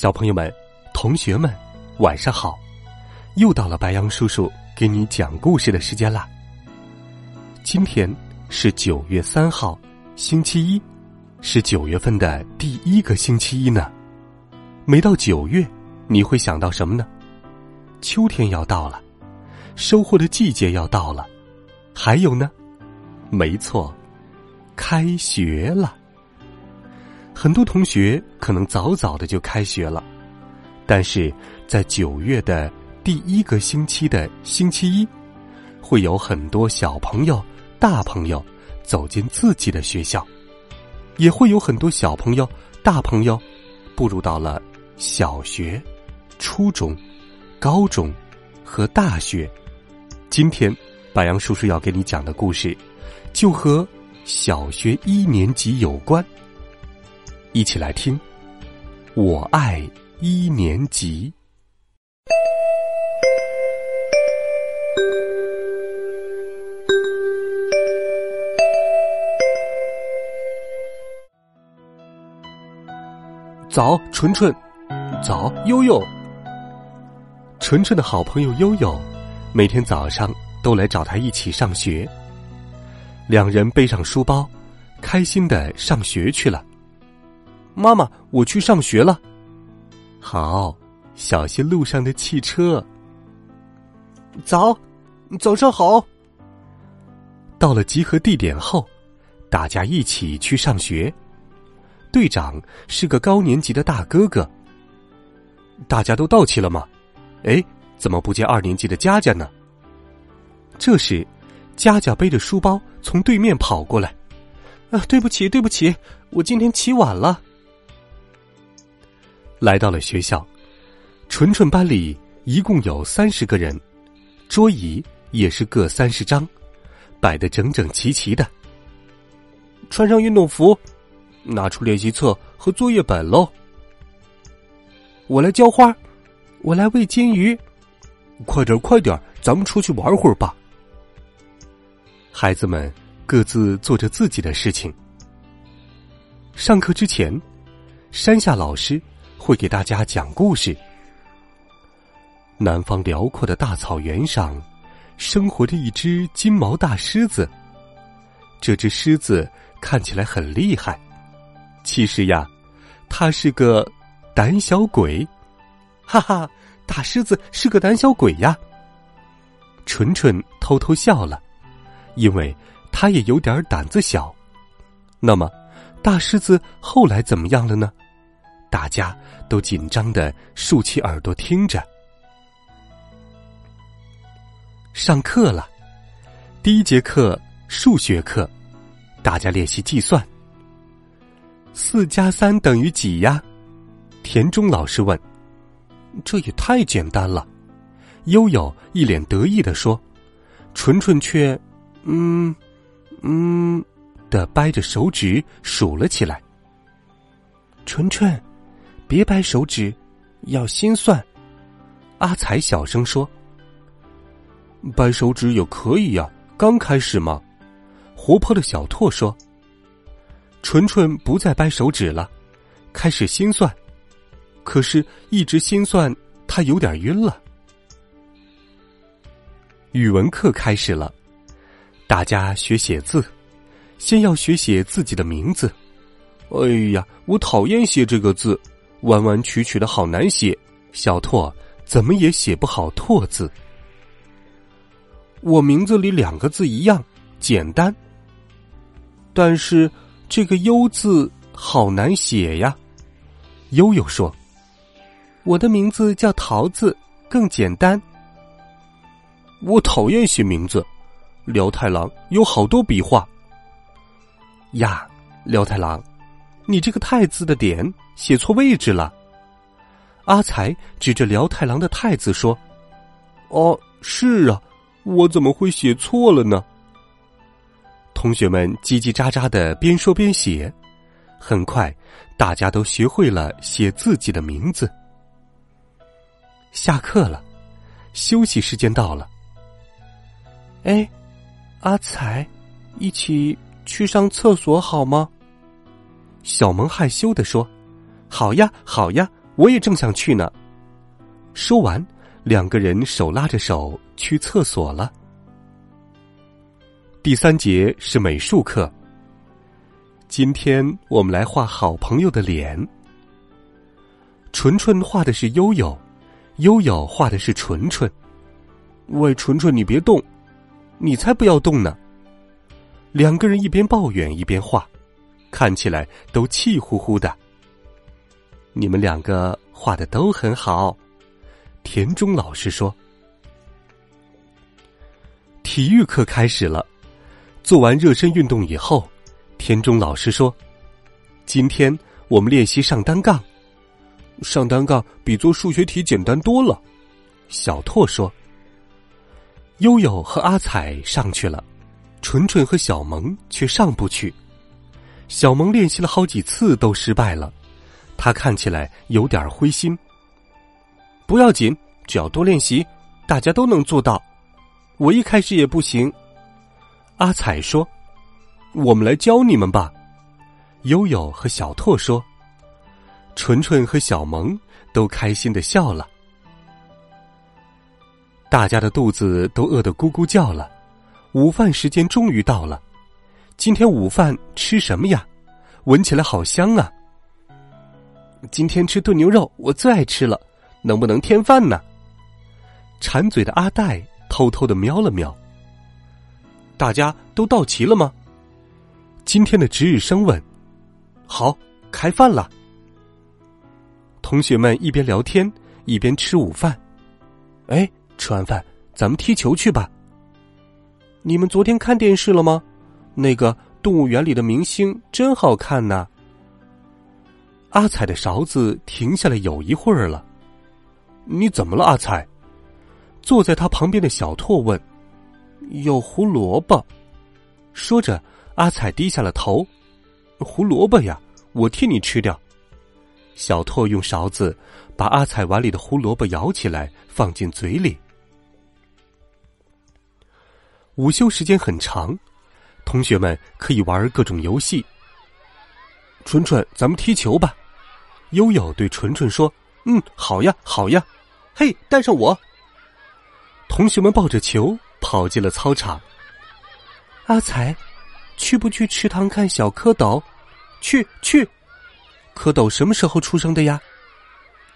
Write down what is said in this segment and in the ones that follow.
小朋友们、同学们，晚上好！又到了白羊叔叔给你讲故事的时间啦。今天是九月三号，星期一，是九月份的第一个星期一呢。每到九月，你会想到什么呢？秋天要到了，收获的季节要到了，还有呢？没错，开学了。很多同学可能早早的就开学了，但是在九月的第一个星期的星期一，会有很多小朋友、大朋友走进自己的学校，也会有很多小朋友、大朋友步入到了小学、初中、高中和大学。今天，白杨叔叔要给你讲的故事，就和小学一年级有关。一起来听，我爱一年级。早，纯纯，早，悠悠。纯纯的好朋友悠悠，每天早上都来找他一起上学。两人背上书包，开心的上学去了。妈妈，我去上学了。好，小心路上的汽车。早，早上好。到了集合地点后，大家一起去上学。队长是个高年级的大哥哥。大家都到齐了吗？哎，怎么不见二年级的佳佳呢？这时，佳佳背着书包从对面跑过来。啊，对不起，对不起，我今天起晚了。来到了学校，纯纯班里一共有三十个人，桌椅也是各三十张，摆得整整齐齐的。穿上运动服，拿出练习册和作业本喽。我来浇花，我来喂金鱼，快点快点，咱们出去玩会儿吧。孩子们各自做着自己的事情。上课之前，山下老师。会给大家讲故事。南方辽阔的大草原上，生活着一只金毛大狮子。这只狮子看起来很厉害，其实呀，它是个胆小鬼。哈哈，大狮子是个胆小鬼呀！纯纯偷偷笑了，因为他也有点胆子小。那么，大狮子后来怎么样了呢？大家都紧张的竖起耳朵听着。上课了，第一节课数学课，大家练习计算。四加三等于几呀？田中老师问。这也太简单了，悠悠一脸得意的说，纯纯却，嗯，嗯，的掰着手指数了起来。纯纯。别掰手指，要心算。阿才小声说：“掰手指也可以呀，刚开始嘛。”活泼的小拓说：“纯纯不再掰手指了，开始心算。可是，一直心算，他有点晕了。”语文课开始了，大家学写字，先要学写自己的名字。哎呀，我讨厌写这个字。弯弯曲曲的好难写，小拓怎么也写不好“拓”字。我名字里两个字一样简单，但是这个“优”字好难写呀。悠悠说：“我的名字叫桃子，更简单。”我讨厌写名字，辽太郎有好多笔画。呀，辽太郎。你这个太字的点写错位置了。阿才指着辽太郎的太字说：“哦，是啊，我怎么会写错了呢？”同学们叽叽喳喳的边说边写，很快大家都学会了写自己的名字。下课了，休息时间到了。哎，阿才，一起去上厕所好吗？小萌害羞的说：“好呀，好呀，我也正想去呢。”说完，两个人手拉着手去厕所了。第三节是美术课。今天我们来画好朋友的脸。纯纯画的是悠悠，悠悠画的是纯纯。喂，纯纯，你别动，你才不要动呢。两个人一边抱怨一边画，看起来都气呼呼的。你们两个画的都很好，田中老师说。体育课开始了。做完热身运动以后，田中老师说：“今天我们练习上单杠。上单杠比做数学题简单多了。”小拓说：“悠悠和阿彩上去了，纯纯和小萌却上不去。小萌练习了好几次都失败了，他看起来有点灰心。不要紧，只要多练习，大家都能做到。我一开始也不行。”阿彩说：“我们来教你们吧。”悠悠和小拓说：“纯纯和小萌都开心的笑了。”大家的肚子都饿得咕咕叫了。午饭时间终于到了。今天午饭吃什么呀？闻起来好香啊！今天吃炖牛肉，我最爱吃了。能不能添饭呢？馋嘴的阿黛偷偷的瞄了瞄。大家都到齐了吗？今天的值日生问：“好，开饭了。”同学们一边聊天一边吃午饭。哎，吃完饭咱们踢球去吧。你们昨天看电视了吗？那个动物园里的明星真好看呐。阿彩的勺子停下来有一会儿了。你怎么了，阿彩？坐在他旁边的小拓问。有胡萝卜，说着，阿彩低下了头。胡萝卜呀，我替你吃掉。小拓用勺子把阿彩碗里的胡萝卜舀起来，放进嘴里。午休时间很长，同学们可以玩各种游戏。纯纯，咱们踢球吧。悠悠对纯纯说：“嗯，好呀，好呀。嘿，带上我。”同学们抱着球。跑进了操场。阿才，去不去池塘看小蝌蚪？去去。蝌蚪什么时候出生的呀？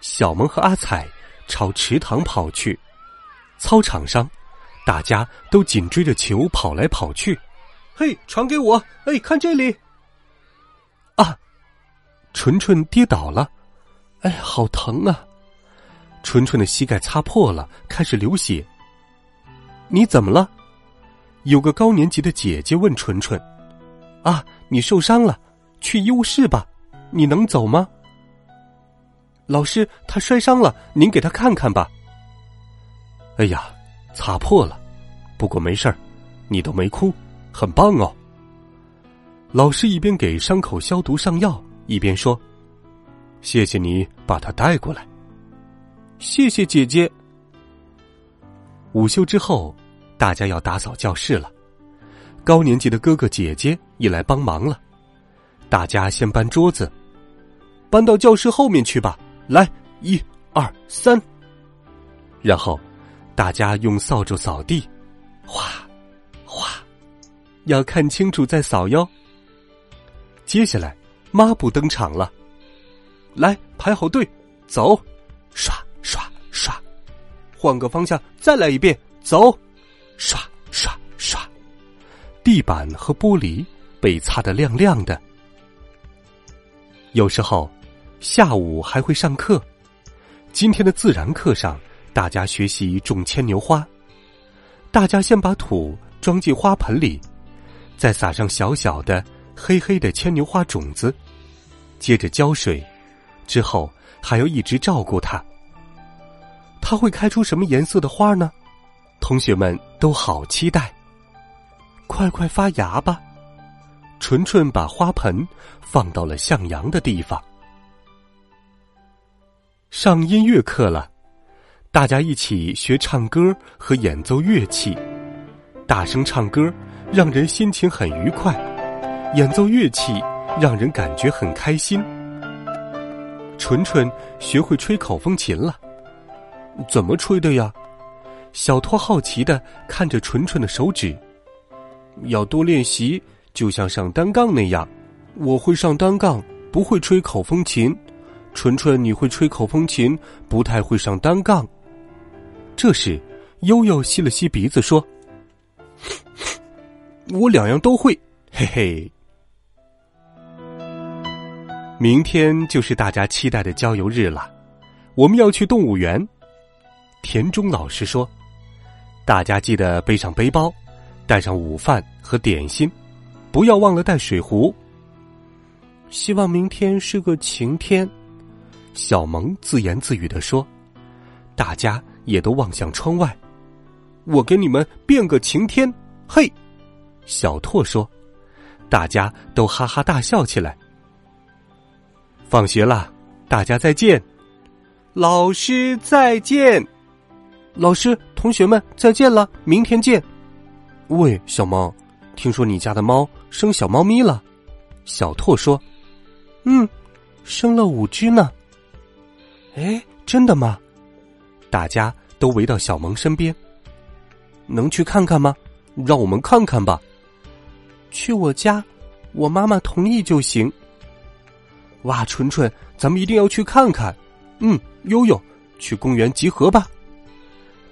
小萌和阿彩朝池塘跑去。操场上，大家都紧追着球跑来跑去。嘿，传给我！哎，看这里。啊！纯纯跌倒了，哎，好疼啊！纯纯的膝盖擦破了，开始流血。你怎么了？有个高年级的姐姐问纯纯：“啊，你受伤了，去医务室吧。你能走吗？”老师，他摔伤了，您给他看看吧。哎呀，擦破了，不过没事儿，你都没哭，很棒哦。老师一边给伤口消毒上药，一边说：“谢谢你把他带过来。”谢谢姐姐。午休之后。大家要打扫教室了，高年级的哥哥姐姐也来帮忙了。大家先搬桌子，搬到教室后面去吧。来，一、二、三。然后，大家用扫帚扫地，哗，要看清楚再扫哟。接下来，抹布登场了，来排好队，走，刷刷刷，换个方向再来一遍，走。刷刷刷，地板和玻璃被擦得亮亮的。有时候，下午还会上课。今天的自然课上，大家学习种牵牛花。大家先把土装进花盆里，再撒上小小的黑黑的牵牛花种子。接着浇水，之后还要一直照顾它。它会开出什么颜色的花呢？同学们都好期待。快快发芽吧！纯纯把花盆放到了向阳的地方。上音乐课了，大家一起学唱歌和演奏乐器。大声唱歌让人心情很愉快，演奏乐器让人感觉很开心。纯纯学会吹口风琴了，怎么吹的呀？小托好奇的看着纯纯的手指。要多练习，就像上单杠那样。我会上单杠，不会吹口风琴。纯纯，你会吹口风琴，不太会上单杠。这时，悠悠吸了吸鼻子说：“我两样都会，嘿嘿。”明天就是大家期待的郊游日了，我们要去动物园。田中老师说：“大家记得背上背包，带上午饭和点心，不要忘了带水壶。”希望明天是个晴天。小萌自言自语的说：“大家也都望向窗外，我给你们变个晴天。”嘿，小拓说，大家都哈哈大笑起来。放学了，大家再见，老师再见，老师同学们再见了，明天见。喂，小猫，听说你家的猫生小猫咪了？小拓说：“嗯，生了五只呢。”哎，真的吗？大家都围到小萌身边。能去看看吗？让我们看看吧。去我家，我妈妈同意就行。哇，纯纯，咱们一定要去看看。嗯，悠悠，去公园集合吧。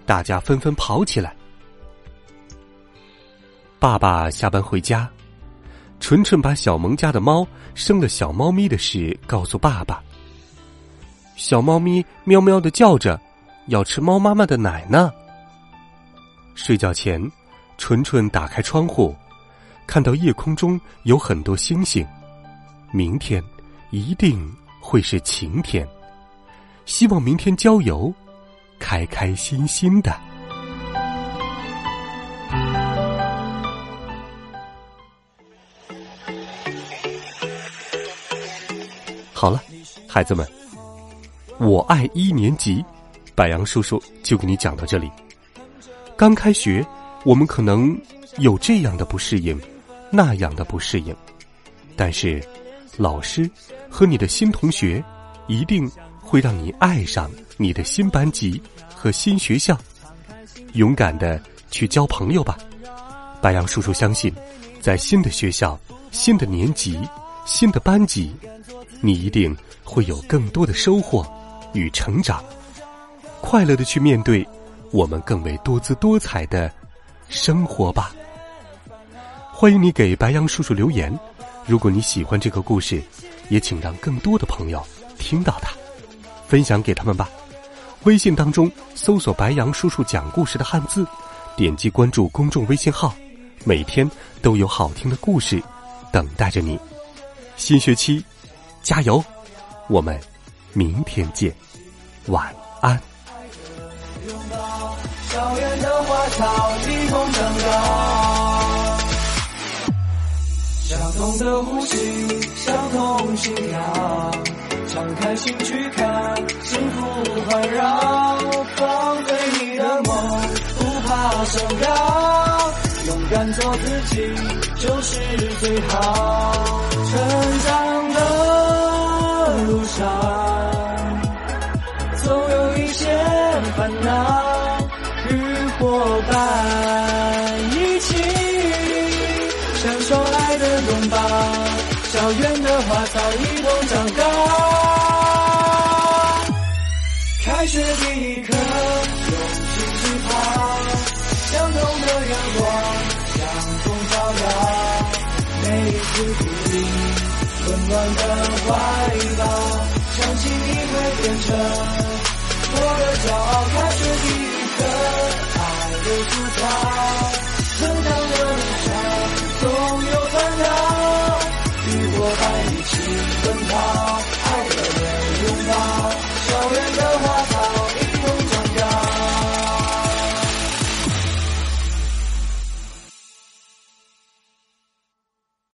大家纷纷跑起来。爸爸下班回家，纯纯把小萌家的猫生了小猫咪的事告诉爸爸。小猫咪喵喵的叫着，要吃猫妈妈的奶呢。睡觉前，纯纯打开窗户，看到夜空中有很多星星。明天一定会是晴天，希望明天郊游，开开心心的。好了，孩子们。我爱一年级，白杨叔叔就给你讲到这里。刚开学，我们可能有这样的不适应，那样的不适应，但是老师和你的新同学一定会让你爱上你的新班级和新学校。勇敢的去交朋友吧，白杨叔叔相信，在新的学校、新的年级、新的班级，你一定会有更多的收获。与成长，快乐的去面对我们更为多姿多彩的生活吧。欢迎你给白杨叔叔留言，如果你喜欢这个故事，也请让更多的朋友听到它，分享给他们吧。微信当中搜索“白杨叔叔讲故事”的汉字，点击关注公众微信号，每天都有好听的故事等待着你。新学期，加油！我们。明天见，晚安。校园的花草一同长，相同的呼吸，相同心跳，敞开心去看，幸福环绕，放飞你的梦，不怕升高，勇敢做自己就是最好，成长的路上。暖的怀抱，相信你会变成。我的骄傲，开学第一课，爱的思考，成长的路上总有烦恼，与伙伴一起奔跑。爱的拥抱